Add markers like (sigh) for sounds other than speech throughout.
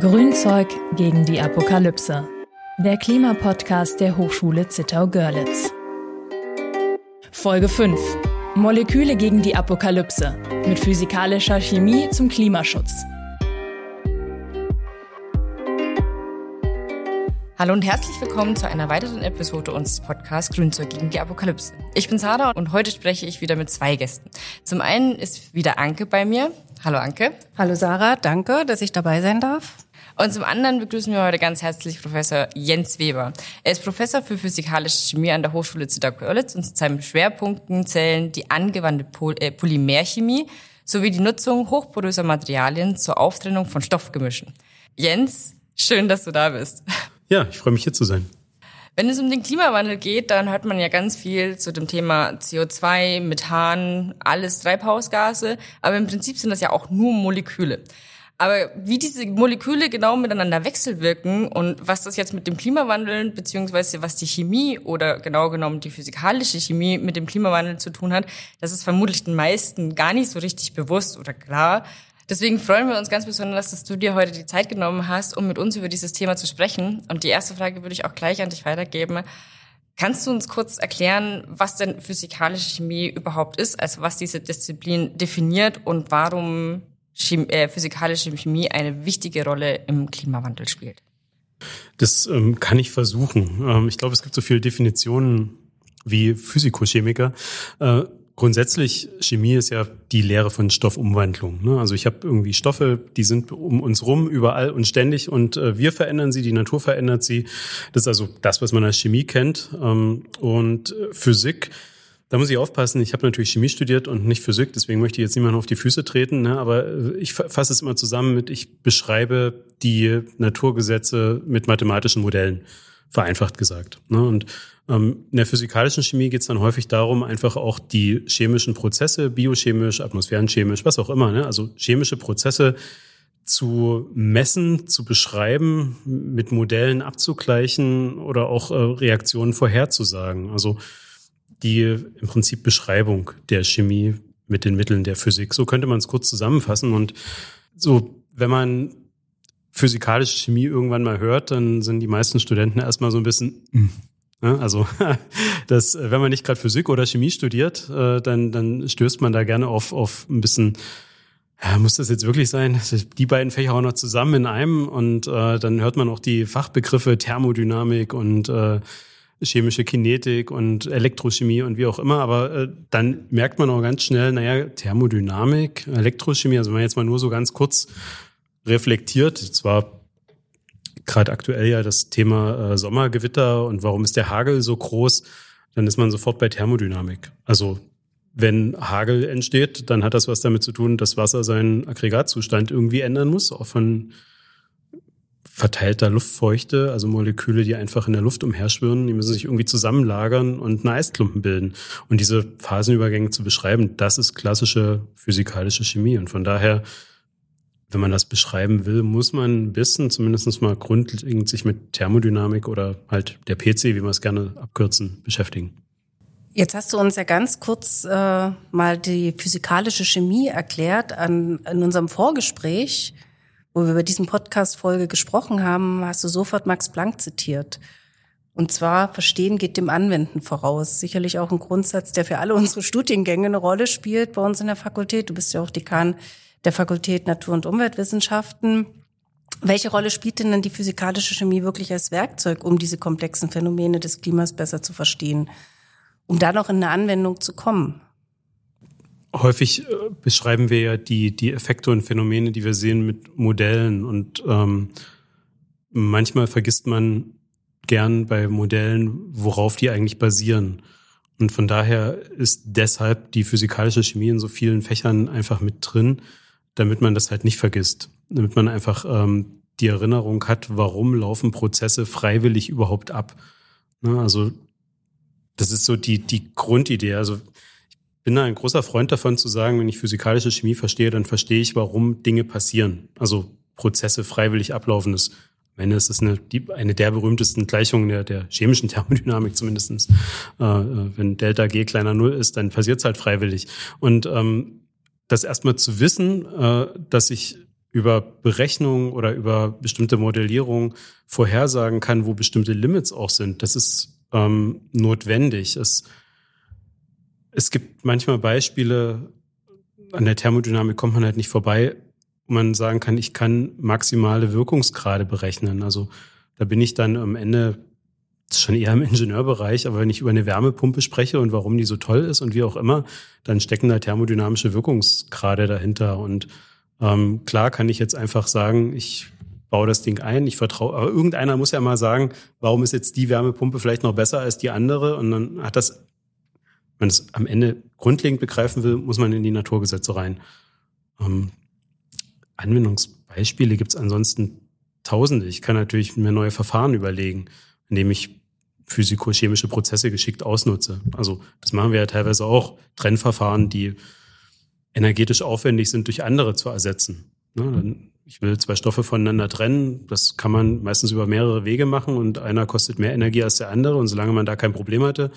Grünzeug gegen die Apokalypse. Der Klimapodcast der Hochschule Zittau-Görlitz. Folge 5. Moleküle gegen die Apokalypse. Mit physikalischer Chemie zum Klimaschutz. Hallo und herzlich willkommen zu einer weiteren Episode unseres Podcasts Grünzeug gegen die Apokalypse. Ich bin Sarah und heute spreche ich wieder mit zwei Gästen. Zum einen ist wieder Anke bei mir. Hallo Anke. Hallo Sarah, danke, dass ich dabei sein darf. Und zum anderen begrüßen wir heute ganz herzlich Professor Jens Weber. Er ist Professor für physikalische Chemie an der Hochschule Zittau-Görlitz und zu seinen Schwerpunkten zählen die angewandte Pol äh, Polymerchemie sowie die Nutzung hochporöser Materialien zur Auftrennung von Stoffgemischen. Jens, schön, dass du da bist. Ja, ich freue mich hier zu sein. Wenn es um den Klimawandel geht, dann hört man ja ganz viel zu dem Thema CO2, Methan, alles Treibhausgase. Aber im Prinzip sind das ja auch nur Moleküle. Aber wie diese Moleküle genau miteinander wechselwirken und was das jetzt mit dem Klimawandel beziehungsweise was die Chemie oder genau genommen die physikalische Chemie mit dem Klimawandel zu tun hat, das ist vermutlich den meisten gar nicht so richtig bewusst oder klar. Deswegen freuen wir uns ganz besonders, dass du dir heute die Zeit genommen hast, um mit uns über dieses Thema zu sprechen. Und die erste Frage würde ich auch gleich an dich weitergeben. Kannst du uns kurz erklären, was denn physikalische Chemie überhaupt ist, also was diese Disziplin definiert und warum Chemie, äh, physikalische Chemie eine wichtige Rolle im Klimawandel spielt? Das ähm, kann ich versuchen. Ähm, ich glaube, es gibt so viele Definitionen wie Physikochemiker. Äh, Grundsätzlich, Chemie ist ja die Lehre von Stoffumwandlung. Ne? Also ich habe irgendwie Stoffe, die sind um uns rum, überall und ständig und äh, wir verändern sie, die Natur verändert sie. Das ist also das, was man als Chemie kennt. Ähm, und äh, Physik, da muss ich aufpassen. Ich habe natürlich Chemie studiert und nicht Physik, deswegen möchte ich jetzt niemanden auf die Füße treten. Ne? Aber äh, ich fasse es immer zusammen mit, ich beschreibe die Naturgesetze mit mathematischen Modellen, vereinfacht gesagt. Ne? Und ähm, in der physikalischen Chemie geht es dann häufig darum, einfach auch die chemischen Prozesse, biochemisch, atmosphärenchemisch, was auch immer, ne? also chemische Prozesse zu messen, zu beschreiben, mit Modellen abzugleichen oder auch äh, Reaktionen vorherzusagen. Also die im Prinzip Beschreibung der Chemie mit den Mitteln der Physik. So könnte man es kurz zusammenfassen. Und so, wenn man physikalische Chemie irgendwann mal hört, dann sind die meisten Studenten erstmal so ein bisschen, hm, Ne? Also (laughs) das, wenn man nicht gerade Physik oder Chemie studiert, äh, dann, dann stößt man da gerne auf, auf ein bisschen, ja, muss das jetzt wirklich sein? Die beiden Fächer auch noch zusammen in einem und äh, dann hört man auch die Fachbegriffe Thermodynamik und äh, chemische Kinetik und Elektrochemie und wie auch immer, aber äh, dann merkt man auch ganz schnell, naja, Thermodynamik, Elektrochemie, also wenn man jetzt mal nur so ganz kurz reflektiert, zwar gerade aktuell ja das Thema äh, Sommergewitter und warum ist der Hagel so groß, dann ist man sofort bei Thermodynamik. Also wenn Hagel entsteht, dann hat das was damit zu tun, dass Wasser seinen Aggregatzustand irgendwie ändern muss, auch von verteilter Luftfeuchte, also Moleküle, die einfach in der Luft umherschwirren, die müssen sich irgendwie zusammenlagern und eine Eisklumpen bilden. Und diese Phasenübergänge zu beschreiben, das ist klassische physikalische Chemie. Und von daher wenn man das beschreiben will, muss man ein bisschen zumindest mal grundlegend sich mit Thermodynamik oder halt der PC, wie wir es gerne abkürzen, beschäftigen. Jetzt hast du uns ja ganz kurz äh, mal die physikalische Chemie erklärt. An, in unserem Vorgespräch, wo wir über diesen Podcast-Folge gesprochen haben, hast du sofort Max Planck zitiert. Und zwar, Verstehen geht dem Anwenden voraus. Sicherlich auch ein Grundsatz, der für alle unsere Studiengänge eine Rolle spielt bei uns in der Fakultät. Du bist ja auch Dekan der Fakultät Natur- und Umweltwissenschaften. Welche Rolle spielt denn dann die physikalische Chemie wirklich als Werkzeug, um diese komplexen Phänomene des Klimas besser zu verstehen, um da noch in eine Anwendung zu kommen? Häufig äh, beschreiben wir ja die, die Effekte und Phänomene, die wir sehen, mit Modellen. Und ähm, manchmal vergisst man gern bei Modellen, worauf die eigentlich basieren. Und von daher ist deshalb die physikalische Chemie in so vielen Fächern einfach mit drin, damit man das halt nicht vergisst, damit man einfach ähm, die Erinnerung hat, warum laufen Prozesse freiwillig überhaupt ab. Ne? Also das ist so die, die Grundidee. Also bin ein großer Freund davon zu sagen, wenn ich physikalische Chemie verstehe, dann verstehe ich, warum Dinge passieren. Also Prozesse freiwillig ablaufen. Das Ende ist es eine, eine der berühmtesten Gleichungen der, der chemischen Thermodynamik zumindestens. Äh, äh, wenn Delta G kleiner Null ist, dann passiert es halt freiwillig. Und ähm, das erstmal zu wissen, äh, dass ich über Berechnungen oder über bestimmte Modellierung vorhersagen kann, wo bestimmte Limits auch sind. Das ist ähm, notwendig. Es, es gibt manchmal Beispiele, an der Thermodynamik kommt man halt nicht vorbei, wo man sagen kann, ich kann maximale Wirkungsgrade berechnen. Also da bin ich dann am Ende schon eher im Ingenieurbereich, aber wenn ich über eine Wärmepumpe spreche und warum die so toll ist und wie auch immer, dann stecken da thermodynamische Wirkungsgrade dahinter. Und ähm, klar kann ich jetzt einfach sagen, ich baue das Ding ein, ich vertraue, aber irgendeiner muss ja mal sagen, warum ist jetzt die Wärmepumpe vielleicht noch besser als die andere? Und dann hat das, man es am Ende grundlegend begreifen will, muss man in die Naturgesetze rein. Ähm, Anwendungsbeispiele gibt es ansonsten tausende. Ich kann natürlich mir neue Verfahren überlegen, indem ich physiko-chemische Prozesse geschickt ausnutze. Also das machen wir ja teilweise auch, Trennverfahren, die energetisch aufwendig sind, durch andere zu ersetzen. Ne, ich will zwei Stoffe voneinander trennen. Das kann man meistens über mehrere Wege machen und einer kostet mehr Energie als der andere. Und solange man da kein Problem hatte,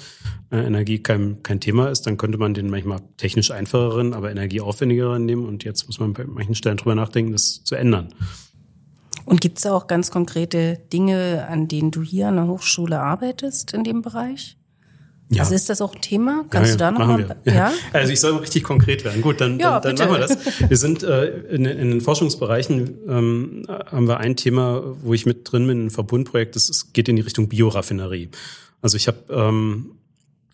äh, Energie kein, kein Thema ist, dann könnte man den manchmal technisch einfacheren, aber energieaufwendigeren nehmen. Und jetzt muss man bei manchen Stellen drüber nachdenken, das zu ändern. Und gibt es auch ganz konkrete Dinge, an denen du hier an der Hochschule arbeitest in dem Bereich? Ja. Also ist das auch ein Thema? Kannst ja, ja, du da nochmal? Ja. ja. Also ich soll richtig konkret werden. Gut, dann, dann, dann machen wir das. Wir sind äh, in, in den Forschungsbereichen ähm, haben wir ein Thema, wo ich mit drin bin, ein Verbundprojekt. Das geht in die Richtung Bioraffinerie. Also ich habe ähm,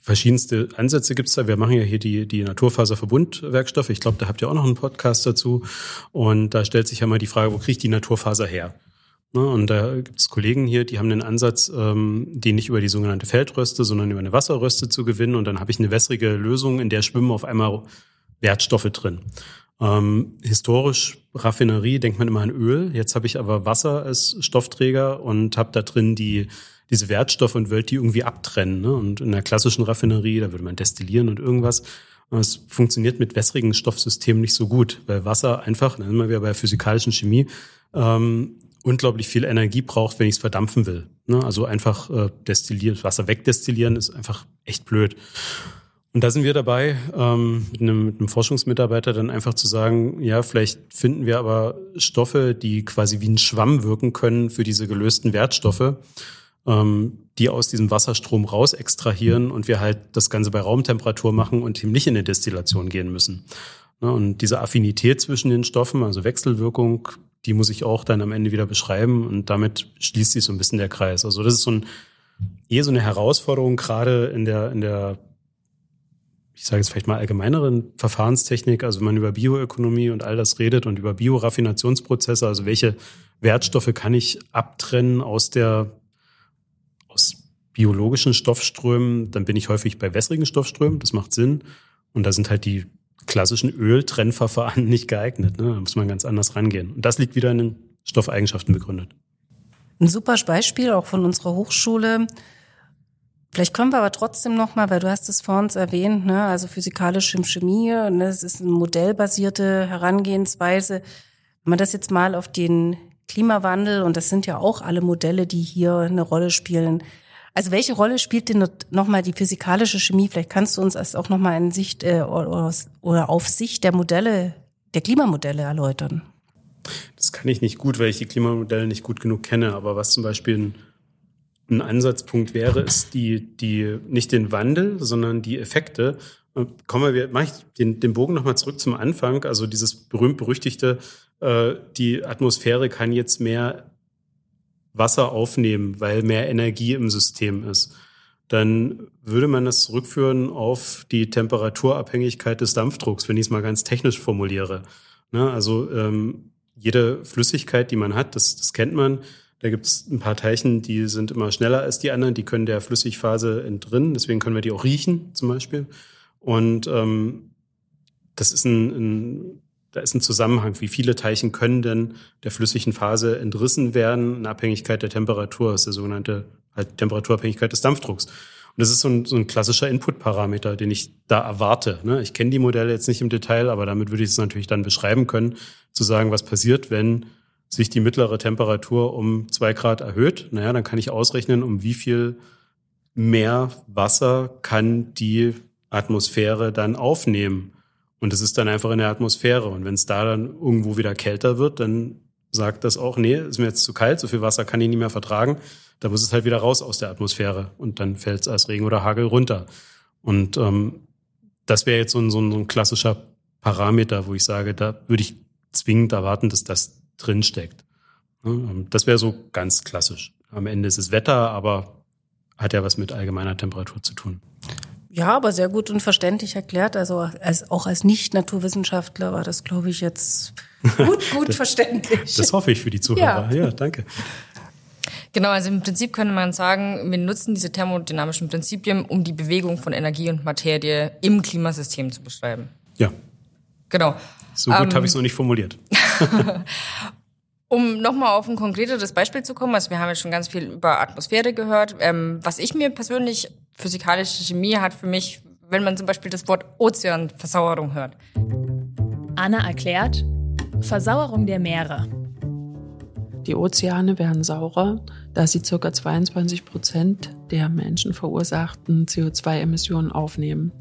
verschiedenste Ansätze gibt's da. Wir machen ja hier die, die Naturfaserverbundwerkstoffe. Ich glaube, da habt ihr auch noch einen Podcast dazu. Und da stellt sich ja mal die Frage, wo kriege ich die Naturfaser her? Ne, und da gibt es Kollegen hier, die haben den Ansatz, ähm, die nicht über die sogenannte Feldröste, sondern über eine Wasserröste zu gewinnen. Und dann habe ich eine wässrige Lösung, in der schwimmen auf einmal Wertstoffe drin. Ähm, historisch Raffinerie denkt man immer an Öl. Jetzt habe ich aber Wasser als Stoffträger und habe da drin die diese Wertstoffe und wollte die irgendwie abtrennen. Ne? Und in der klassischen Raffinerie, da würde man destillieren und irgendwas. Es funktioniert mit wässrigen Stoffsystemen nicht so gut, weil Wasser einfach, dann sind wir wieder bei physikalischen Chemie, ähm, unglaublich viel Energie braucht, wenn ich es verdampfen will. Ne? Also einfach äh, destillieren, Wasser wegdestillieren ist einfach echt blöd. Und da sind wir dabei, ähm, mit, einem, mit einem Forschungsmitarbeiter dann einfach zu sagen, ja, vielleicht finden wir aber Stoffe, die quasi wie ein Schwamm wirken können für diese gelösten Wertstoffe, ähm, die aus diesem Wasserstrom raus extrahieren und wir halt das Ganze bei Raumtemperatur machen und eben nicht in eine Destillation gehen müssen. Ne? Und diese Affinität zwischen den Stoffen, also Wechselwirkung, die muss ich auch dann am Ende wieder beschreiben und damit schließt sich so ein bisschen der Kreis. Also das ist so ein, eher so eine Herausforderung gerade in der, in der, ich sage jetzt vielleicht mal allgemeineren Verfahrenstechnik, also wenn man über Bioökonomie und all das redet und über Bioraffinationsprozesse, also welche Wertstoffe kann ich abtrennen aus der, aus biologischen Stoffströmen, dann bin ich häufig bei wässrigen Stoffströmen, das macht Sinn. Und da sind halt die klassischen Öltrennverfahren nicht geeignet. Ne? Da muss man ganz anders rangehen. Und das liegt wieder in den Stoffeigenschaften begründet. Ein super Beispiel auch von unserer Hochschule. Vielleicht können wir aber trotzdem noch mal, weil du hast es vor uns erwähnt, ne, also physikalische Chemie, ne, es ist eine modellbasierte Herangehensweise. Wenn man das jetzt mal auf den Klimawandel und das sind ja auch alle Modelle, die hier eine Rolle spielen, also welche Rolle spielt denn nochmal die physikalische Chemie? Vielleicht kannst du uns das auch nochmal in Sicht äh, oder, oder auf Sicht der Modelle, der Klimamodelle erläutern. Das kann ich nicht gut, weil ich die Klimamodelle nicht gut genug kenne. Aber was zum Beispiel ein, ein Ansatzpunkt wäre, ist die, die, nicht den Wandel, sondern die Effekte. Kommen wir, mache ich den, den Bogen nochmal zurück zum Anfang. Also dieses berühmt-berüchtigte, äh, die Atmosphäre kann jetzt mehr Wasser aufnehmen, weil mehr Energie im System ist, dann würde man das zurückführen auf die Temperaturabhängigkeit des Dampfdrucks, wenn ich es mal ganz technisch formuliere. Ne? Also ähm, jede Flüssigkeit, die man hat, das, das kennt man. Da gibt es ein paar Teilchen, die sind immer schneller als die anderen, die können der Flüssigphase entrinnen, deswegen können wir die auch riechen zum Beispiel. Und ähm, das ist ein, ein da ist ein Zusammenhang, wie viele Teilchen können denn der flüssigen Phase entrissen werden in Abhängigkeit der Temperatur, das ist der sogenannte halt Temperaturabhängigkeit des Dampfdrucks. Und das ist so ein, so ein klassischer Input-Parameter, den ich da erwarte. Ne? Ich kenne die Modelle jetzt nicht im Detail, aber damit würde ich es natürlich dann beschreiben können, zu sagen, was passiert, wenn sich die mittlere Temperatur um zwei Grad erhöht. Naja, dann kann ich ausrechnen, um wie viel mehr Wasser kann die Atmosphäre dann aufnehmen Und es ist dann einfach in der Atmosphäre. Und wenn es da dann irgendwo wieder kälter wird, dann sagt das auch, nee, ist mir jetzt zu kalt, so viel Wasser kann ich nicht mehr vertragen. Da muss es halt wieder raus aus der Atmosphäre. Und dann fällt es als Regen oder Hagel runter. Und ähm, das wäre jetzt so ein, so ein klassischer Parameter, wo ich sage, da würde ich zwingend erwarten, dass das drinsteckt. Ähm, das wäre so ganz klassisch. Am Ende ist es Wetter, aber hat ja was mit allgemeiner Temperatur zu tun. Ja, aber sehr gut und verständlich erklärt. Also als, auch als Nicht-Naturwissenschaftler war das, glaube ich, jetzt gut, (laughs) gut verständlich. Das hoffe ich für die Zuhörer. Ja, ja danke. Genau, also im Prinzip könnte man sagen, wir nutzen diese thermodynamischen Prinzipien, um die Bewegung von Energie und Materie im Klimasystem zu beschreiben. Ja. Genau. So gut ähm, habe ich es noch nicht formuliert. (laughs) (laughs) um nochmal auf ein konkreteres Beispiel zu kommen, also wir haben ja schon ganz viel über Atmosphäre gehört. Ähm, was ich mir persönlich, physikalische Chemie hat für mich, wenn man zum Beispiel das Wort Ozeanversauerung hört. Anna erklärt, Versauerung der Meere. Die Ozeane werden saurer, da sie ca. 22 Prozent der menschenverursachten CO2-Emissionen aufnehmen.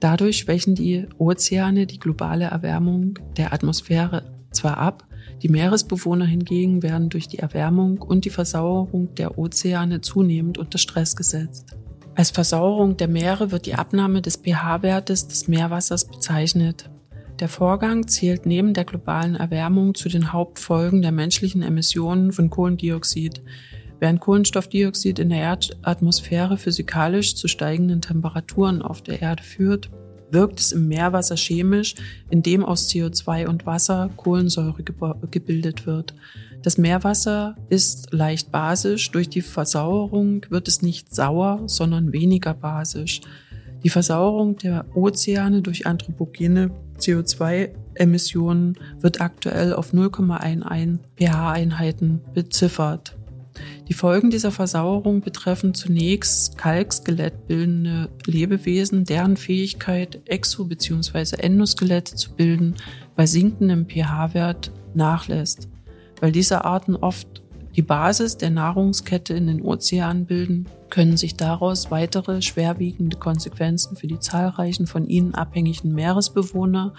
Dadurch schwächen die Ozeane die globale Erwärmung der Atmosphäre zwar ab, die Meeresbewohner hingegen werden durch die Erwärmung und die Versauerung der Ozeane zunehmend unter Stress gesetzt. Als Versauerung der Meere wird die Abnahme des pH-Wertes des Meerwassers bezeichnet. Der Vorgang zählt neben der globalen Erwärmung zu den Hauptfolgen der menschlichen Emissionen von Kohlendioxid. Während Kohlenstoffdioxid in der Erdatmosphäre physikalisch zu steigenden Temperaturen auf der Erde führt, wirkt es im Meerwasser chemisch, indem aus CO2 und Wasser Kohlensäure gebildet wird. Das Meerwasser ist leicht basisch, durch die Versauerung wird es nicht sauer, sondern weniger basisch. Die Versauerung der Ozeane durch anthropogene CO2-Emissionen wird aktuell auf 0,11 pH-Einheiten beziffert. Die Folgen dieser Versauerung betreffen zunächst kalkskelettbildende Lebewesen, deren Fähigkeit, Exo- bzw. Endoskelette zu bilden, bei sinkendem pH-Wert nachlässt. Weil diese Arten oft die Basis der Nahrungskette in den Ozeanen bilden, können sich daraus weitere schwerwiegende Konsequenzen für die zahlreichen von ihnen abhängigen Meeresbewohner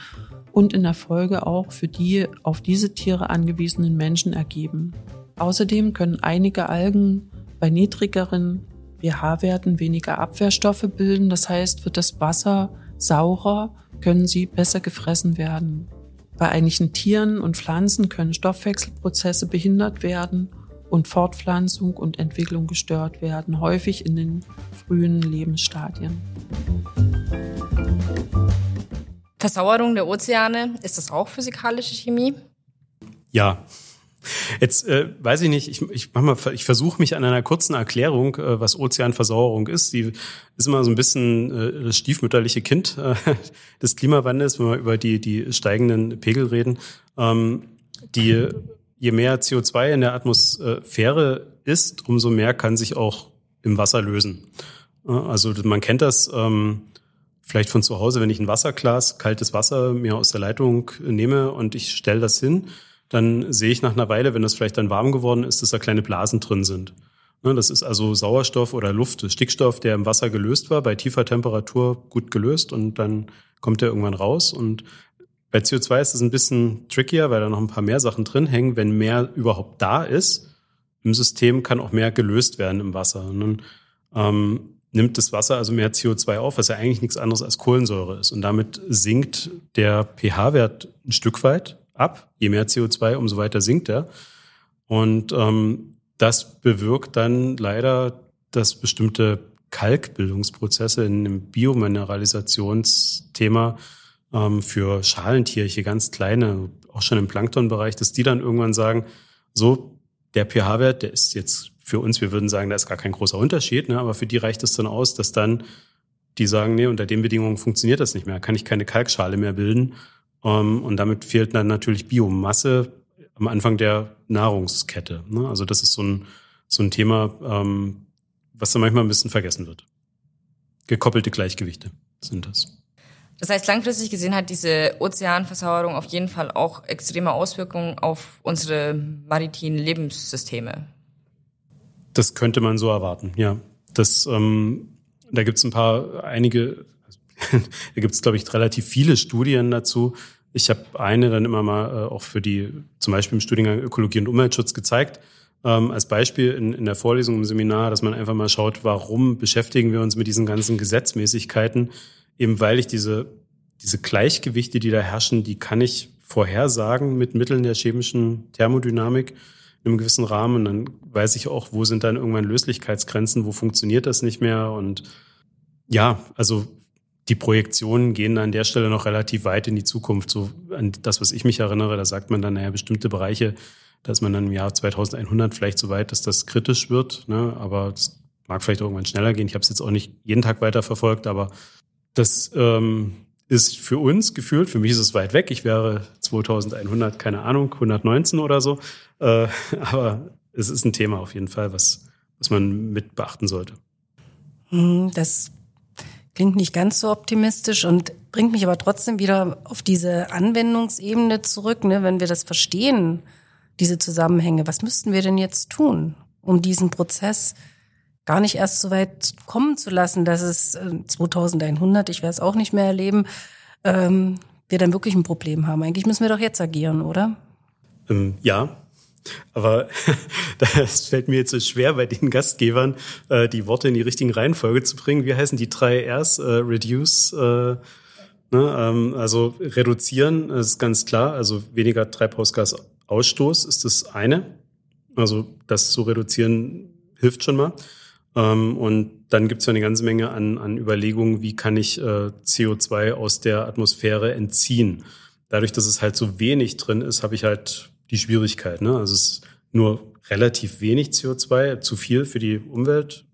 und in der Folge auch für die auf diese Tiere angewiesenen Menschen ergeben. Außerdem können einige Algen bei niedrigeren pH-Werten weniger Abwehrstoffe bilden, das heißt, wird das Wasser saurer, können sie besser gefressen werden. Bei einigen Tieren und Pflanzen können Stoffwechselprozesse behindert werden und Fortpflanzung und Entwicklung gestört werden, häufig in den frühen Lebensstadien. Versauerung der Ozeane, ist das auch physikalische Chemie? Ja. Jetzt äh, weiß ich nicht, ich, ich, ich versuche mich an einer kurzen Erklärung, äh, was Ozeanversauerung ist. Die ist immer so ein bisschen äh, das stiefmütterliche Kind äh, (laughs) des Klimawandels, wenn wir über die, die steigenden Pegel reden. Ähm, die je mehr CO2 in der Atmosphäre ist, umso mehr kann sich auch im Wasser lösen. Also man kennt das ähm, vielleicht von zu Hause, wenn ich ein Wasserglas, kaltes Wasser mir aus der Leitung nehme und ich stelle das hin, dann sehe ich nach einer Weile, wenn das vielleicht dann warm geworden ist, dass da kleine Blasen drin sind. Das ist also Sauerstoff oder Luft, Stickstoff, der im Wasser gelöst war, bei tiefer Temperatur gut gelöst und dann kommt der irgendwann raus und bei CO2 ist es ein bisschen trickier, weil da noch ein paar mehr Sachen drin hängen. Wenn mehr überhaupt da ist im System, kann auch mehr gelöst werden im Wasser. Und dann ähm, nimmt das Wasser also mehr CO2 auf, was ja eigentlich nichts anderes als Kohlensäure ist. Und damit sinkt der pH-Wert ein Stück weit ab. Je mehr CO2, umso weiter sinkt er. Und ähm, das bewirkt dann leider, dass bestimmte Kalkbildungsprozesse in dem Biomineralisationsthema ähm, für Schalentierche, ganz kleine, auch schon im Planktonbereich, dass die dann irgendwann sagen, so, der pH-Wert, der ist jetzt für uns, wir würden sagen, da ist gar kein großer Unterschied, ne, aber für die reicht es dann aus, dass dann die sagen, nee, unter den Bedingungen funktioniert das nicht mehr, kann ich keine Kalkschale mehr bilden. Ähm, und damit fehlt dann natürlich Biomasse am Anfang der Nahrungskette. Ne? Also das ist so ein, so ein Thema, ähm, was dann manchmal ein bisschen vergessen wird. Gekoppelte Gleichgewichte sind das. Das heißt, langfristig gesehen hat diese Ozeanversauerung auf jeden Fall auch extreme Auswirkungen auf unsere maritimen Lebenssysteme. Das könnte man so erwarten, ja. Das, ähm, da gibt es ein paar, einige, (laughs) da gibt es, glaube ich, relativ viele Studien dazu. Ich habe eine dann immer mal äh, auch für die, zum Beispiel im Studiengang Ökologie und Umweltschutz gezeigt, ähm, als Beispiel in, in der Vorlesung im Seminar, dass man einfach mal schaut, warum beschäftigen wir uns mit diesen ganzen Gesetzmäßigkeiten, eben weil ich diese, diese Gleichgewichte, die da herrschen, die kann ich vorhersagen mit Mitteln der chemischen Thermodynamik in einem gewissen Rahmen. Dann weiß ich auch, wo sind dann irgendwann Löslichkeitsgrenzen, wo funktioniert das nicht mehr. Und ja, also die Projektionen gehen an der Stelle noch relativ weit in die Zukunft. So an das, was ich mich erinnere, da sagt man dann, naja, bestimmte Bereiche, da ist man dann im Jahr 2100 vielleicht so weit, dass das kritisch wird. Ne? Aber das mag vielleicht irgendwann schneller gehen. Ich habe es jetzt auch nicht jeden Tag weiter verfolgt, aber das ähm, ist für uns gefühlt, für mich ist es weit weg. Ich wäre 2100, keine Ahnung, 119 oder so. Äh, (laughs) aber es ist ein Thema auf jeden Fall, was, was man mit beachten sollte. Hm, das klingt nicht ganz so optimistisch und bringt mich aber trotzdem wieder auf diese Anwendungsebene zurück, ne, wenn wir das verstehen, diese Zusammenhänge. Was müssten wir denn jetzt tun, um diesen Prozess gar nicht erst so weit kommen zu lassen, dass es 2100, äh, ich werde es auch nicht mehr erleben, ähm, wir dann wirklich ein Problem haben. Eigentlich müssen wir doch jetzt agieren, oder? Ähm, ja, aber (laughs) das fällt mir jetzt so schwer, bei den Gastgebern äh, die Worte in die richtigen Reihenfolge zu bringen. Wie heißen die drei Rs? Äh, reduce, äh, ne? ähm, also reduzieren, ist ganz klar. Also weniger Treibhausgasausstoß ist das eine. Also das zu reduzieren hilft schon mal. Ähm, und dann gibt es ja eine ganze Menge an, an Überlegungen, wie kann ich äh, CO2 aus der Atmosphäre entziehen. Dadurch, dass es halt so wenig drin ist, habe ich halt die Schwierigkeit. Ne? Also es ist nur relativ wenig CO2, zu viel für die Umwelt.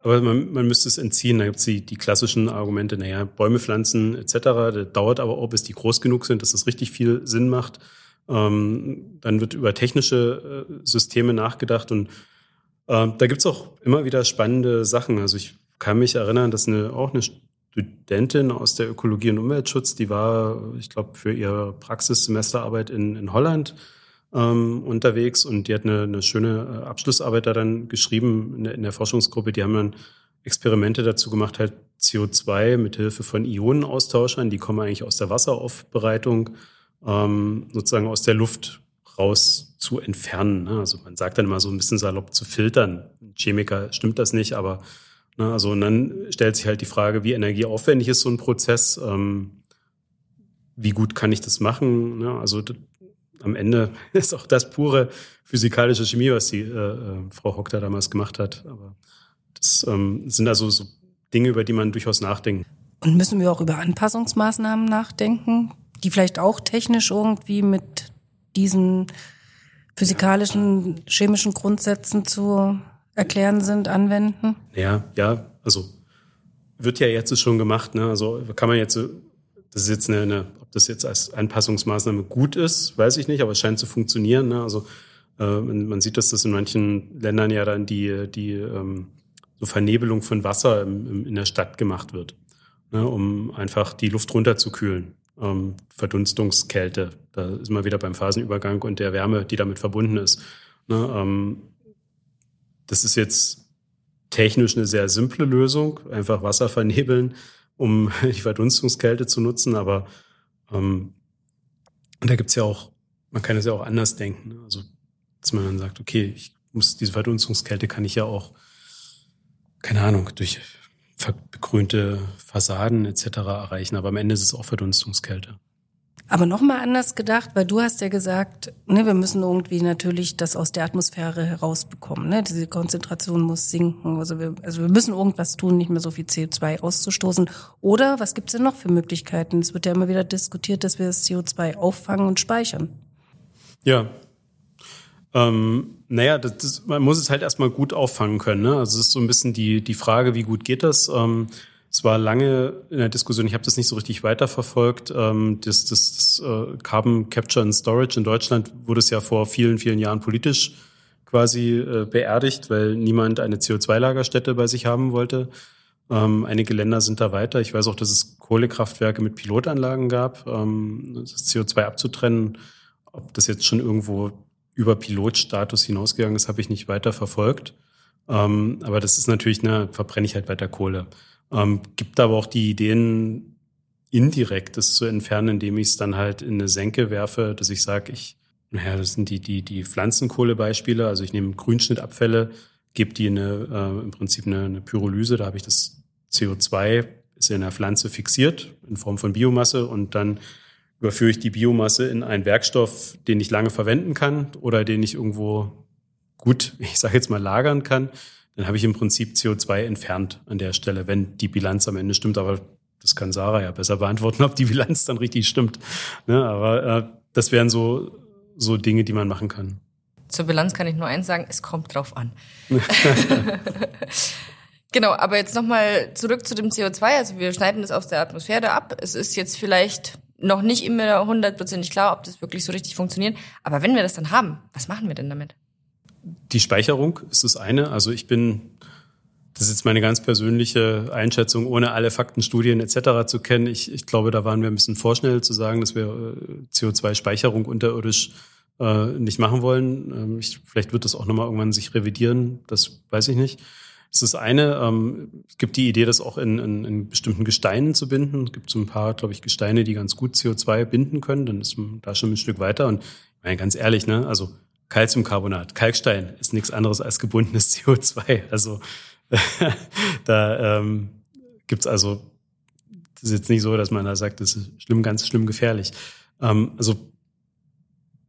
Aber man, man müsste es entziehen. Da gibt es die, die klassischen Argumente, naja, Bäume pflanzen etc. Das dauert aber auch, bis die groß genug sind, dass das richtig viel Sinn macht. Ähm, dann wird über technische äh, Systeme nachgedacht und äh, da gibt's auch immer wieder spannende Sachen. Also ich kann mich erinnern, dass eine, auch eine Studentin aus der Ökologie und Umweltschutz, die war, ich glaube, für ihre Praxissemesterarbeit in, in Holland ähm, unterwegs und die hat eine, eine schöne äh, Abschlussarbeit da dann geschrieben in der, in der Forschungsgruppe. Die haben dann Experimente dazu gemacht, halt CO2 mit Hilfe von Ionenaustauschern, die kommen eigentlich aus der Wasseraufbereitung, ähm, sozusagen aus der Luft raus zu entfernen. Ne? Also man sagt dann immer so ein bisschen salopp zu filtern. Chemiker stimmt das nicht, aber also und dann stellt sich halt die Frage, wie energieaufwendig ist so ein Prozess? Ähm, wie gut kann ich das machen? Ne? Also am Ende (laughs) ist auch das pure physikalische Chemie, was die äh, äh, Frau Hock da damals gemacht hat. Aber das ähm, sind also so Dinge, über die man durchaus nachdenkt. Und müssen wir auch über Anpassungsmaßnahmen nachdenken, die vielleicht auch technisch irgendwie mit diesen physikalischen, chemischen Grundsätzen zu erklären sind, anwenden? Ja, ja, also wird ja jetzt schon gemacht. Ne? Also kann man jetzt, das ist jetzt eine, eine, ob das jetzt als Anpassungsmaßnahme gut ist, weiß ich nicht, aber es scheint zu funktionieren. Ne? Also äh, man sieht, dass das in manchen Ländern ja dann die, die ähm, so Vernebelung von Wasser im, im, in der Stadt gemacht wird, ne? um einfach die Luft runterzukühlen ähm, Verdunstungskälte. Da ist man wieder beim Phasenübergang und der Wärme, die damit verbunden ist. Ne, ähm, das ist jetzt technisch eine sehr simple Lösung, einfach Wasser vernebeln, um (laughs) die Verdunstungskälte zu nutzen, aber ähm, da gibt's ja auch, man kann es ja auch anders denken. Ne? Also, dass man dann sagt, okay, ich muss diese Verdunstungskälte kann ich ja auch, keine Ahnung, durch begrünte Fassaden etc. erreichen. Aber am Ende ist es auch Verdunstungskälte. Aber nochmal anders gedacht, weil du hast ja gesagt, ne, wir müssen irgendwie natürlich das aus der Atmosphäre herausbekommen. Ne? Diese Konzentration muss sinken. Also wir, also wir müssen irgendwas tun, nicht mehr so viel CO2 auszustoßen. Oder was gibt's denn noch für Möglichkeiten? Es wird ja immer wieder diskutiert, dass wir das CO2 auffangen und speichern. Ja, ähm, naja, das, das, man muss es halt erstmal gut auffangen können. Ne? Also es ist so ein bisschen die, die Frage, wie gut geht das? Ähm, es war lange in der Diskussion, ich habe das nicht so richtig weiterverfolgt. Ähm, das das, das äh, Carbon Capture and Storage in Deutschland wurde es ja vor vielen, vielen Jahren politisch quasi äh, beerdigt, weil niemand eine CO2-Lagerstätte bei sich haben wollte. Ähm, einige Länder sind da weiter. Ich weiß auch, dass es Kohlekraftwerke mit Pilotanlagen gab, ähm, das CO2 abzutrennen. Ob das jetzt schon irgendwo über Pilotstatus hinausgegangen ist, habe ich nicht weiter verfolgt. Aber das ist natürlich, ne, verbrenne ich halt weiter Kohle. Ähm, gibt aber auch die Ideen, indirekt das zu entfernen, indem ich es dann halt in eine Senke werfe, dass ich sage, ich, naja, das sind die, die, die Pflanzenkohlebeispiele, also ich nehme Grünschnittabfälle, gebe die eine, äh, im Prinzip eine, eine Pyrolyse, da habe ich das CO2 ist in der Pflanze fixiert in Form von Biomasse und dann überführe ich die Biomasse in einen Werkstoff, den ich lange verwenden kann oder den ich irgendwo gut, (laughs) ich sage jetzt mal, lagern kann. Dann habe ich im Prinzip CO2 entfernt an der Stelle, wenn die Bilanz am Ende stimmt. Aber das kann Sarah ja besser beantworten, ob die Bilanz dann richtig stimmt. Ne, aber äh, das wären so, so Dinge, die man machen kann. Zur Bilanz kann ich nur eins sagen, es kommt drauf an. (laughs) Genau, aber jetzt nochmal zurück zu dem CO2. Also wir schneiden das aus der Atmosphäre ab. Es ist jetzt vielleicht noch nicht immer hundertprozentig klar, ob das wirklich so richtig funktioniert. Aber wenn wir das dann haben, was machen wir denn damit? Die Speicherung ist das eine. Also ich bin, das ist jetzt meine ganz persönliche Einschätzung, ohne alle Fakten, Studien etc. zu kennen. Ich, ich glaube, da waren wir ein bisschen vorschnell zu sagen, dass wir äh, CO2-Speicherung unterirdisch äh, nicht machen wollen. Ähm, ich, vielleicht wird das auch nochmal irgendwann sich revidieren. Das weiß ich nicht. Das ist das eine. Ähm, es gibt die Idee, das auch in, in, in bestimmten Gesteinen zu binden. Es gibt so ein paar, glaube ich, Gesteine, die ganz gut CO2 binden können. Dann ist man da schon ein Stück weiter. Und ich meine, ganz ehrlich, ne, also Calciumcarbonat, Kalkstein ist nichts anderes als gebundenes (laughs) CO2. Also (laughs) da ähm, gibt's also, das ist jetzt nicht so, dass man da sagt, das ist schlimm, ganz schlimm gefährlich. Ähm, also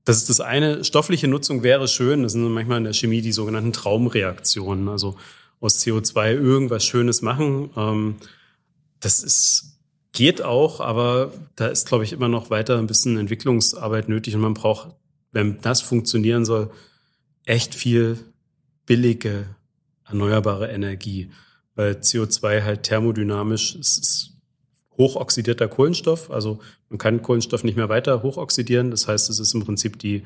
das ist das eine. Stoffliche Nutzung wäre schön. Das sind manchmal in der Chemie die sogenannten Traumreaktionen. Also aus CO2 irgendwas Schönes machen. Ähm, das ist, geht auch, aber da ist, glaube ich, immer noch weiter ein bisschen Entwicklungsarbeit nötig und man braucht, wenn das funktionieren soll, echt viel billige erneuerbare Energie, weil CO2 halt thermodynamisch es ist hochoxidierter Kohlenstoff, also man kann Kohlenstoff nicht mehr weiter hochoxidieren, das heißt, es ist im Prinzip die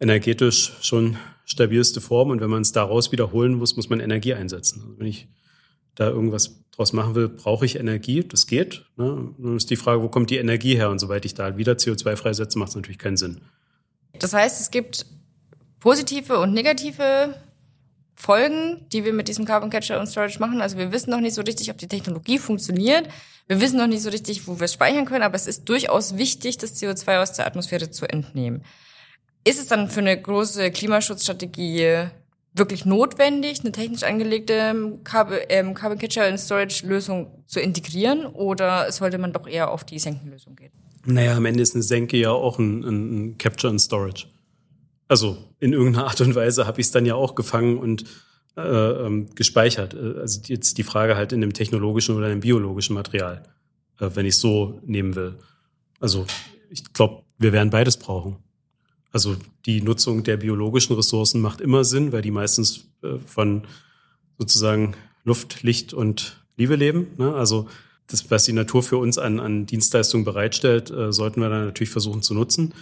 energetisch schon stabilste Form. Und wenn man es daraus wiederholen muss, muss man Energie einsetzen. Also wenn ich da irgendwas draus machen will, brauche ich Energie. Das geht. Ne? Nun ist die Frage, wo kommt die Energie her? Und soweit ich da wieder CO2 freisetze, macht es natürlich keinen Sinn. Das heißt, es gibt positive und negative Folgen, die wir mit diesem Carbon Capture und Storage machen. Also wir wissen noch nicht so richtig, ob die Technologie funktioniert. Wir wissen noch nicht so richtig, wo wir es speichern können, aber es ist durchaus wichtig, das CO2 aus der Atmosphäre zu entnehmen. Ist es dann für eine große Klimaschutzstrategie wirklich notwendig, eine technisch angelegte Carbon, ähm, Carbon Catcher and Storage Lösung zu integrieren oder sollte man doch eher auf die Senkenlösung gehen? Naja, am Ende ist eine Senke ja auch ein, ein Capture and Storage. Also in irgendeiner Art und Weise habe ich es dann ja auch gefangen und äh, ähm, gespeichert. Äh, also jetzt die Frage halt in dem technologischen oder dem biologischen Material, äh, wenn ich so nehmen will. Also ich glaube, wir werden beides brauchen. Also die Nutzung der biologischen Ressourcen macht immer Sinn, weil die meistens äh, von sozusagen Luft, Licht und Liebe leben. Ne? Also das, was die Natur für uns an, an Dienstleistungen bereitstellt, äh, sollten wir dann natürlich versuchen zu nutzen.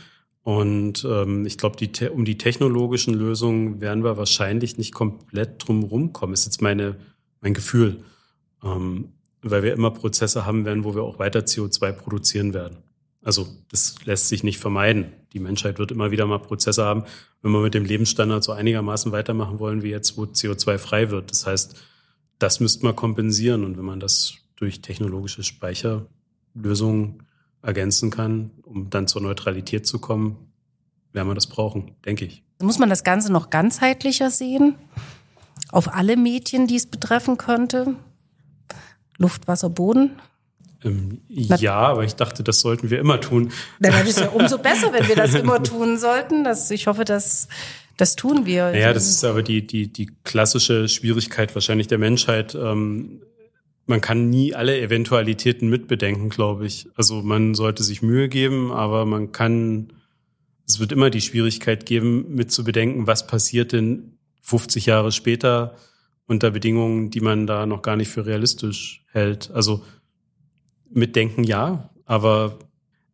Und ähm, ich glaube, die, um die technologischen Lösungen werden wir wahrscheinlich nicht komplett drum rumkommen. Ist jetzt meine, mein Gefühl. Ähm, weil wir immer Prozesse haben werden, wo wir auch weiter CO2 produzieren werden. Also das lässt sich nicht vermeiden. Die Menschheit wird immer wieder mal Prozesse haben, wenn wir mit dem Lebensstandard so einigermaßen weitermachen wollen wie jetzt, wo CO2 frei wird. Das heißt, das müsste man kompensieren. Und wenn man das durch technologische Speicherlösungen ergänzen kann, um dann zur Neutralität zu kommen, werden wir das brauchen, denke ich. Muss man das Ganze noch ganzheitlicher sehen? Auf alle Medien, die es betreffen könnte? Luft, Wasser, Boden? Ähm, ja, aber ich dachte, das sollten wir immer tun. Dann ist ja (laughs) umso besser, wenn wir das immer tun sollten. Das, ich hoffe, dass das tun wir. Naja, das ist aber die, die, die klassische Schwierigkeit wahrscheinlich der Menschheit. Ähm, man kann nie alle Eventualitäten mitbedenken, glaube ich. Also man sollte sich Mühe geben, aber man kann, es wird immer die Schwierigkeit geben, mitzubedenken, was passiert denn 50 Jahre später unter Bedingungen, die man da noch gar nicht für realistisch hält. Also mitdenken ja, aber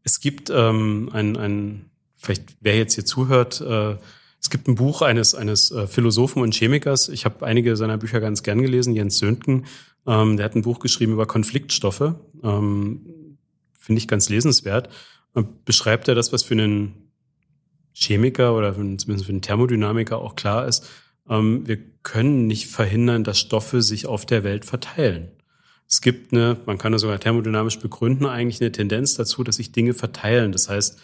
es gibt ähm, ein, ein, vielleicht wer jetzt hier zuhört, äh, es gibt ein Buch eines, eines äh, Philosophen und Chemikers. Ich habe einige seiner Bücher ganz gern gelesen, Jens Söntgen. Ähm, der hat ein Buch geschrieben über Konfliktstoffe. Ähm, Finde ich ganz lesenswert. Und beschreibt er das, was für einen Chemiker oder für, zumindest für einen Thermodynamiker auch klar ist. Ähm, wir können nicht verhindern, dass Stoffe sich auf der Welt verteilen. es gibt eine, man kann das sogar thermodynamisch begründen, eigentlich eine Tendenz dazu, dass sich Dinge verteilen. Das heißt,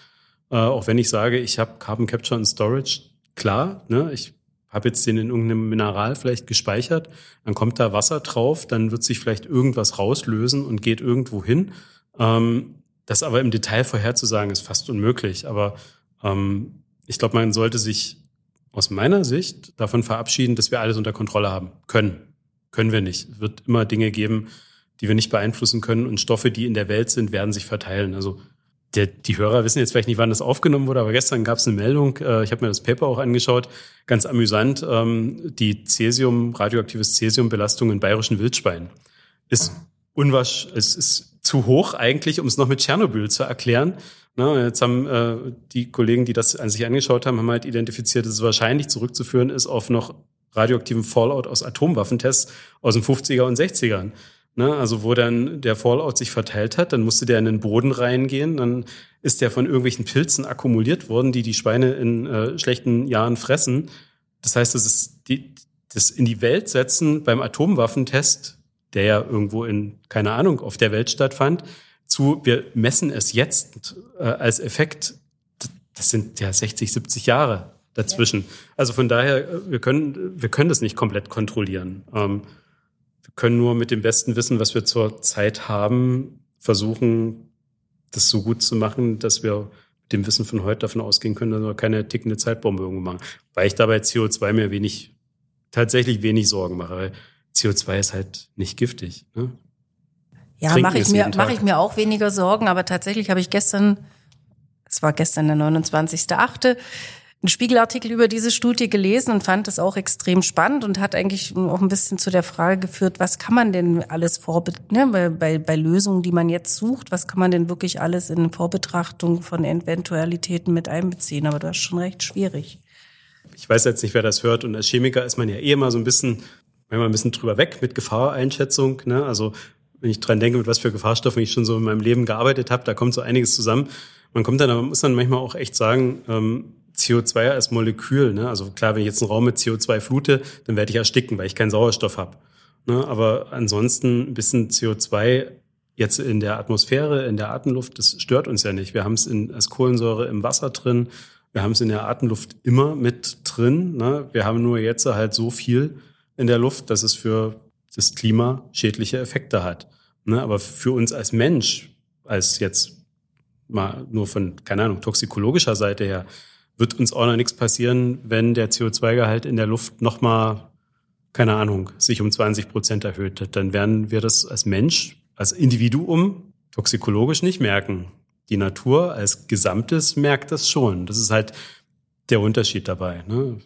äh, auch wenn ich sage, ich habe Carbon Capture and Storage, klar, ne, ich habe jetzt den in irgendeinem Mineral vielleicht gespeichert, dann kommt da Wasser drauf, dann wird sich vielleicht irgendwas rauslösen und geht irgendwo hin. Ähm, das aber im Detail vorherzusagen, ist fast unmöglich. Aber ähm, ich glaube, man sollte sich aus meiner Sicht davon verabschieden, dass wir alles unter Kontrolle haben können. Können wir nicht. Es wird immer Dinge geben, die wir nicht beeinflussen können. Und Stoffe, die in der Welt sind, werden sich verteilen. Also der, die Hörer wissen jetzt vielleicht nicht, wann das aufgenommen wurde, aber gestern gab es eine Meldung, äh, ich habe mir das Paper auch angeschaut, ganz amüsant, ähm, die Cäsium, radioaktives Cäsiumbelastung in bayerischen Wildschweinen ist unwasch, es ist zu hoch eigentlich, um es noch mit Tschernobyl zu erklären. Na, jetzt haben äh, die Kollegen, die das an sich angeschaut haben, haben halt identifiziert, dass es wahrscheinlich zurückzuführen ist auf noch radioaktiven Fallout aus Atomwaffentests aus den 50er und 60ern. Ne? Also wo dann der Fallout sich verteilt hat, dann musste der in den Boden reingehen, dann ist der von irgendwelchen Pilzen akkumuliert worden, die die Schweine in äh, schlechten Jahren fressen. Das heißt, das ist die, das in die Welt setzen beim Atomwaffentest, der ja irgendwo in, keine Ahnung, auf der Welt stattfand, zu, wir messen es jetzt äh, als Effekt, das sind ja 60, 70 Jahre dazwischen. Also von daher, äh, wir können, wir können das nicht komplett kontrollieren. Ähm, können nur mit dem besten Wissen, was wir zur Zeit haben, versuchen, das so gut zu machen, dass wir mit dem Wissen von heute davon ausgehen können, dass wir keine tickende Zeitbombe irgendwo machen. Weil ich dabei CO2 mir wenig, tatsächlich wenig Sorgen mache. Weil CO2 ist halt nicht giftig. Ne? Ja, mache ich, mir, mach ich mir auch weniger Sorgen, aber tatsächlich habe ich gestern, es war gestern der 29.8., einen Spiegelartikel über diese Studie gelesen und fand das auch extrem spannend und hat eigentlich auch ein bisschen zu der Frage geführt, was kann man denn alles vorbe ne, bei, bei, Lösungen, die man jetzt sucht, was kann man denn wirklich alles in Vorbetrachtung von Eventualitäten mit einbeziehen? Aber das ist schon recht schwierig. Ich weiß jetzt nicht, wer das hört und als Chemiker ist man ja eh immer so ein bisschen, manchmal ein bisschen drüber weg mit Gefahreinschätzung. Ne? Also wenn ich dran denke, mit was für Gefahrstoffen ich schon so in meinem Leben gearbeitet habe, da kommt so einiges zusammen. Man kommt dann, man muss dann manchmal auch echt sagen, ähm, CO2 als Molekül. Ne? Also klar, wenn ich jetzt einen Raum mit CO2 flute, dann werde ich ersticken, weil ich keinen Sauerstoff habe. Ne? Aber ansonsten ein bisschen CO2 jetzt in der Atmosphäre, in der Atemluft, das stört uns ja nicht. Wir haben es als Kohlensäure im Wasser drin. Wir haben es in der Atemluft immer mit drin. Ne? Wir haben nur jetzt halt so viel in der Luft, dass es für das Klima schädliche Effekte hat. Ne? Aber für uns als Mensch, als jetzt mal nur von, keine Ahnung, toxikologischer Seite her, wird uns auch noch nichts passieren, wenn der CO2-Gehalt in der Luft nochmal, keine Ahnung, sich um 20 Prozent erhöht. Dann werden wir das als Mensch, als Individuum toxikologisch nicht merken. Die Natur als Gesamtes merkt das schon. Das ist halt der Unterschied dabei. Ne?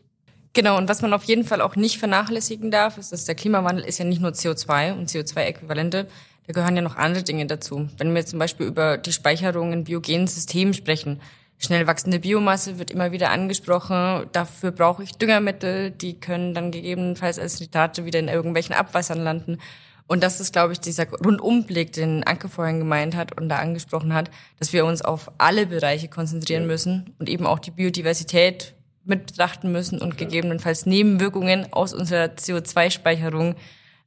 Genau, und was man auf jeden Fall auch nicht vernachlässigen darf, ist, dass der Klimawandel ist ja nicht nur CO2 und CO2-Äquivalente, da gehören ja noch andere Dinge dazu. Wenn wir zum Beispiel über die Speicherung in biogenen Systemen sprechen, schnell wachsende Biomasse wird immer wieder angesprochen. Dafür brauche ich Düngermittel, die können dann gegebenenfalls als Nitrate wieder in irgendwelchen Abwassern landen. Und das ist, glaube ich, dieser Rundumblick, den Anke vorhin gemeint hat und da angesprochen hat, dass wir uns auf alle Bereiche konzentrieren müssen und eben auch die Biodiversität mit betrachten müssen und gegebenenfalls Nebenwirkungen aus unserer CO2-Speicherung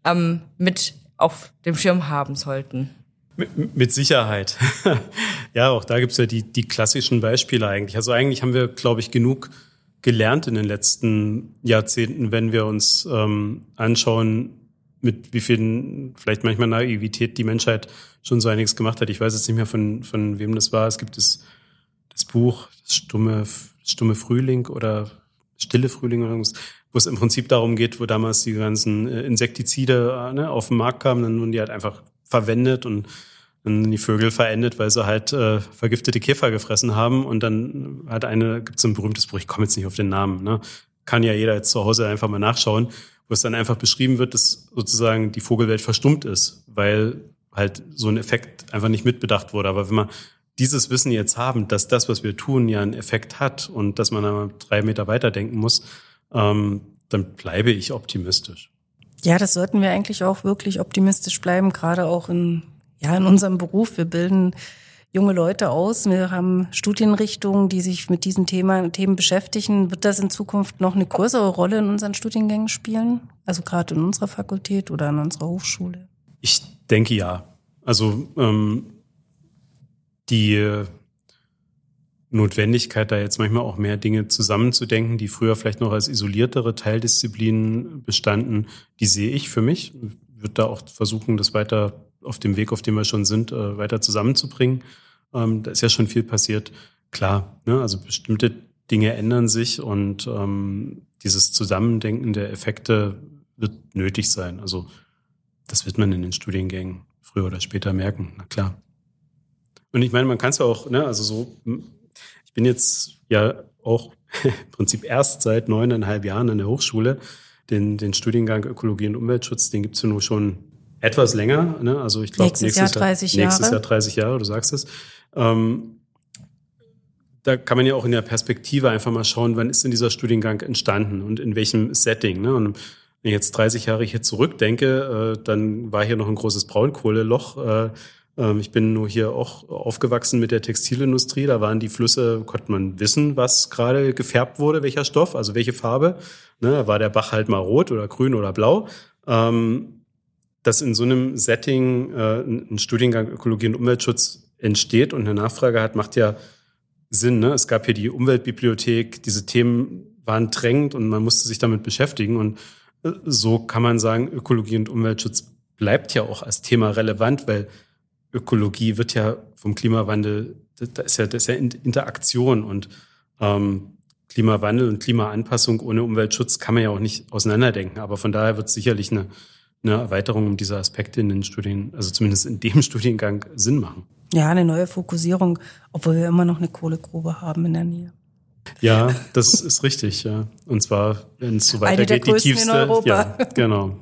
ähm, mit auf dem Schirm haben sollten. Mit, Sicherheit. (laughs) ja, auch da gibt's ja die, die klassischen Beispiele eigentlich. Also eigentlich haben wir, glaube ich, genug gelernt in den letzten Jahrzehnten, wenn wir uns ähm, anschauen, mit wie viel vielleicht manchmal Naivität die Menschheit schon so einiges gemacht hat. Ich weiß jetzt nicht mehr von, von wem das war. Es gibt das, das Buch, das stumme, stumme Frühling oder Stille Frühling oder irgendwas, wo es im Prinzip darum geht, wo damals die ganzen äh, Insektizide äh, ne, auf den Markt kamen, dann wurden die halt einfach verwendet und dann die Vögel verendet, weil sie halt äh, vergiftete Käfer gefressen haben. Und dann hat eine, gibt es ein berühmtes Buch, ich komme jetzt nicht auf den Namen, ne? kann ja jeder jetzt zu Hause einfach mal nachschauen, wo es dann einfach beschrieben wird, dass sozusagen die Vogelwelt verstummt ist, weil halt so ein Effekt einfach nicht mitbedacht wurde. Aber wenn man dieses Wissen jetzt haben, dass das, was wir tun, ja einen Effekt hat und dass man dann drei Meter weiter denken muss, ähm, dann bleibe ich optimistisch. Ja, das sollten wir eigentlich auch wirklich optimistisch bleiben, gerade auch in, ja, in unserem Beruf. Wir bilden junge Leute aus. Wir haben Studienrichtungen, die sich mit diesen Thema, Themen beschäftigen. Wird das in Zukunft noch eine größere Rolle in unseren Studiengängen spielen? Also gerade in unserer Fakultät oder in unserer Hochschule? Ich denke ja. Also ähm, die Notwendigkeit, da jetzt manchmal auch mehr Dinge zusammenzudenken, die früher vielleicht noch als isoliertere Teildisziplinen bestanden, die sehe ich für mich. Wird da auch versuchen, das weiter auf dem Weg, auf dem wir schon sind, äh, weiter zusammenzubringen. Ähm, da ist ja schon viel passiert. Klar, ne? also bestimmte Dinge ändern sich und ähm, dieses Zusammendenken der Effekte wird nötig sein. Also das wird man in den Studiengängen früher oder später merken, na klar. Und ich meine, man kann es ja auch, ne, also so, ich bin jetzt ja auch (laughs) im Prinzip erst seit neuneinhalb Jahren an der Hochschule. Den, den Studiengang Ökologie und Umweltschutz, den gibt's ja nur schon etwas länger. Ne? Also ich glaube nächstes, nächstes, Jahr 30 Jahre. Nächstes Jahr 30 Jahre, du sagst es. Ähm, da kann man ja auch in der Perspektive einfach mal schauen, wann ist denn dieser Studiengang entstanden und in welchem Setting. Ne? Und wenn ich jetzt 30 Jahre hier zurückdenke, äh, dann war hier noch ein großes Braunkohleloch. Äh, ich bin nur hier auch aufgewachsen mit der Textilindustrie. Da waren die Flüsse, konnte man wissen, was gerade gefärbt wurde, welcher Stoff, also welche Farbe. Ne? War der Bach halt mal rot oder grün oder blau. Ähm, dass in so einem Setting äh, ein Studiengang Ökologie und Umweltschutz entsteht und eine Nachfrage hat, macht ja Sinn. Ne? Es gab hier die Umweltbibliothek, diese Themen waren drängend und man musste sich damit beschäftigen. Und äh, so kann man sagen, Ökologie und Umweltschutz bleibt ja auch als Thema relevant, weil Ökologie wird ja vom Klimawandel, da ist ja, das ist ja Interaktion und ähm, Klimawandel und Klimaanpassung ohne Umweltschutz kann man ja auch nicht auseinanderdenken. Aber von daher wird sicherlich eine, eine Erweiterung um diese Aspekte in den Studien, also zumindest in dem (laughs) Studiengang Sinn machen. Ja, eine neue Fokussierung, obwohl wir immer noch eine Kohlegrube haben in der Nähe. Ja, das ist richtig, ja. Und zwar, wenn es so weitergeht, die tiefste. In Europa. Ja, genau.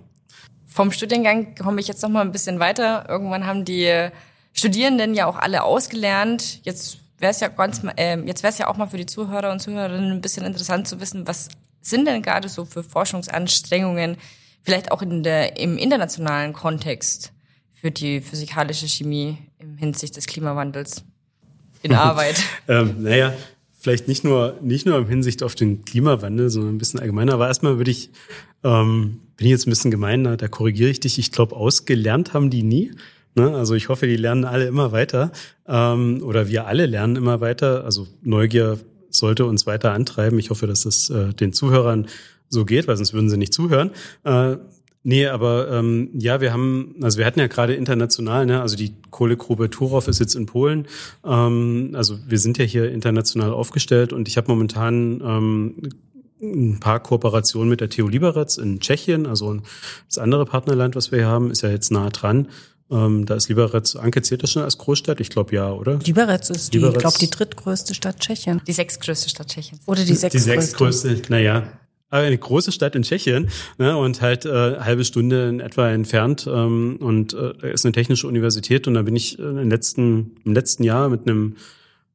Vom Studiengang komme ich jetzt noch mal ein bisschen weiter. Irgendwann haben die Studierenden ja auch alle ausgelernt. Jetzt wäre es ja ganz, äh, jetzt wäre es ja auch mal für die Zuhörer und Zuhörerinnen ein bisschen interessant zu wissen, was sind denn gerade so für Forschungsanstrengungen, vielleicht auch in der, im internationalen Kontext für die physikalische Chemie im Hinsicht des Klimawandels in (laughs) Arbeit? ähm, naja, vielleicht nicht nur, nicht nur im Hinsicht auf den Klimawandel, sondern ein bisschen allgemeiner. Aber erstmal würde ich, ähm, bin ich jetzt ein bisschen gemein, da korrigiere ich dich. Ich glaube, ausgelernt haben die nie. Ne? Also ich hoffe, die lernen alle immer weiter. Ähm, oder wir alle lernen immer weiter. Also Neugier sollte uns weiter antreiben. Ich hoffe, dass das äh, den Zuhörern so geht, weil sonst würden sie nicht zuhören. Äh, Nee, aber ähm, ja, wir haben, also wir hatten ja gerade international, ne, also die Kohlegrube Turów ist jetzt in Polen. Ähm, also wir sind ja hier international aufgestellt und ich habe momentan ähm, ein paar Kooperationen mit der TU Liberec in Tschechien, also das andere Partnerland, was wir hier haben, ist ja jetzt nah dran. Ähm, da ist Liberec, Anke zählt das schon als Großstadt? Ich glaube ja, oder? Liberec ist die, ich glaube, die drittgrößte Stadt Tschechien. Die sechstgrößte Stadt Tschechien. Oder die sechstgrößte. Die sechstgrößte, naja, eine große Stadt in Tschechien ne, und halt äh, halbe Stunde in etwa entfernt ähm, und äh, ist eine technische Universität und da bin ich äh, im letzten im letzten Jahr mit einem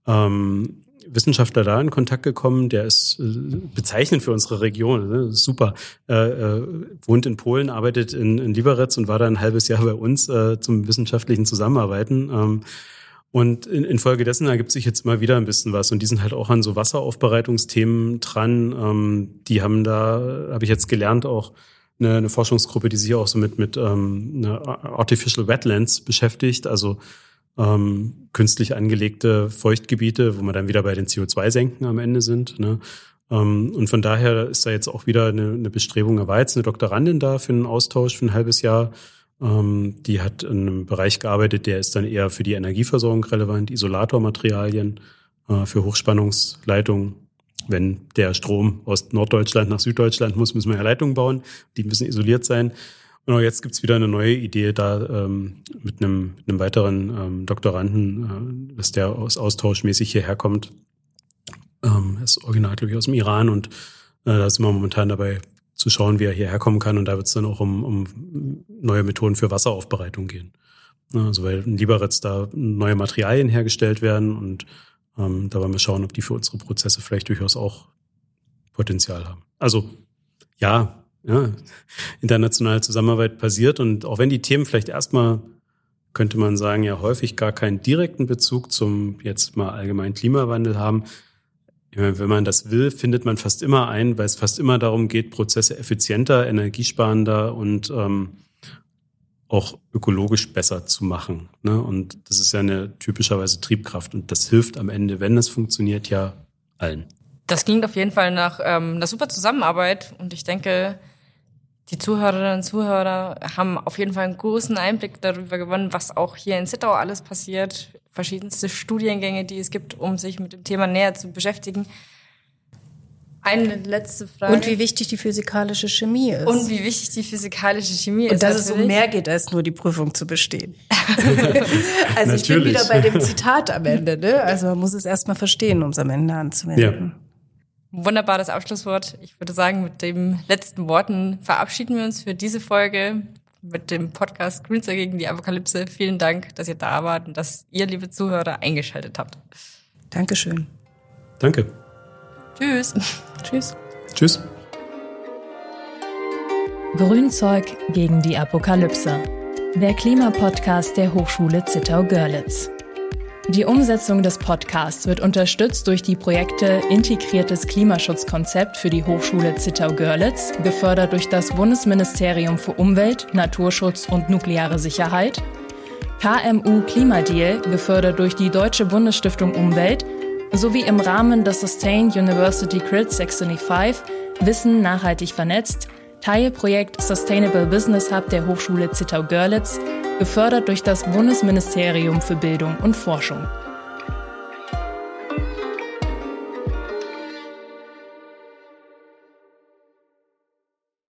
ähm, Wissenschaftler da in Kontakt gekommen, der ist äh, bezeichnend für unsere Region, ne, super, äh, äh, wohnt in Polen, arbeitet in, in Liberec und war da ein halbes Jahr bei uns äh, zum wissenschaftlichen Zusammenarbeiten. Ähm, und in, infolgedessen ergibt sich jetzt mal wieder ein bisschen was. Und die sind halt auch an so Wasseraufbereitungsthemen dran. Ähm, die haben da, habe ich jetzt gelernt, auch eine, eine Forschungsgruppe, die sich auch so mit, mit ähm, Artificial Wetlands beschäftigt, also ähm, künstlich angelegte Feuchtgebiete, wo wir dann wieder bei den CO2-Senken am Ende sind. Ne? Ähm, und von daher ist da jetzt auch wieder eine, eine Bestrebung. Er war jetzt eine Doktorandin da für einen Austausch für ein halbes Jahr ähm, die hat in einem Bereich gearbeitet, der ist dann eher für die Energieversorgung relevant, Isolatormaterialien äh, für Hochspannungsleitungen. Wenn der Strom aus Norddeutschland nach Süddeutschland muss, müssen wir ja Leitungen bauen, die müssen isoliert sein. Und jetzt gibt's wieder eine neue Idee da ähm, mit, einem, mit einem weiteren ähm, Doktoranden, äh, dass der aus austauschmäßig hierher kommt. Ähm, ist original, glaube ich, aus dem Iran und äh, da sind wir momentan dabei, zu schauen, wie er hierher kommen kann. Und da wird es dann auch um, um neue Methoden für Wasseraufbereitung gehen. Also weil in Liberec da neue Materialien hergestellt werden und ähm, da wollen wir schauen, ob die für unsere Prozesse vielleicht durchaus auch Potenzial haben. Also ja, ja, internationale Zusammenarbeit passiert und auch wenn die Themen vielleicht erstmal könnte man sagen, ja häufig gar keinen direkten Bezug zum jetzt mal allgemeinen Klimawandel haben, wenn man das will, findet man fast immer ein, weil es fast immer darum geht, Prozesse effizienter, energiesparender und ähm, auch ökologisch besser zu machen. Ne? Und das ist ja eine typischerweise Triebkraft. Und das hilft am Ende, wenn es funktioniert, ja allen. Das klingt auf jeden Fall nach ähm, einer super Zusammenarbeit. Und ich denke, die Zuhörerinnen und Zuhörer haben auf jeden Fall einen großen Einblick darüber gewonnen, was auch hier in Zittau alles passiert. Verschiedenste Studiengänge, die es gibt, um sich mit dem Thema näher zu beschäftigen. Eine letzte Frage. Und wie wichtig die physikalische Chemie ist. Und wie wichtig die physikalische Chemie ist. Und dass es um mehr geht, als nur die Prüfung zu bestehen. (laughs) also ich bin wieder bei dem Zitat am Ende. Ne? Also man muss es erstmal verstehen, um es am Ende anzuwenden. Ja. Wunderbares Abschlusswort. Ich würde sagen, mit den letzten Worten verabschieden wir uns für diese Folge mit dem Podcast Greenster gegen die Apokalypse. Vielen Dank, dass ihr da wart und dass ihr, liebe Zuhörer, eingeschaltet habt. Dankeschön. Danke. Tschüss. (laughs) Tschüss. Tschüss. Grünzeug gegen die Apokalypse. Der Klimapodcast der Hochschule Zittau-Görlitz. Die Umsetzung des Podcasts wird unterstützt durch die Projekte Integriertes Klimaschutzkonzept für die Hochschule Zittau-Görlitz, gefördert durch das Bundesministerium für Umwelt, Naturschutz und nukleare Sicherheit, KMU Klimadeal, gefördert durch die Deutsche Bundesstiftung Umwelt, sowie im Rahmen des Sustain University Grid 625 Wissen nachhaltig vernetzt, Teilprojekt Sustainable Business Hub der Hochschule Zittau-Görlitz, gefördert durch das Bundesministerium für Bildung und Forschung.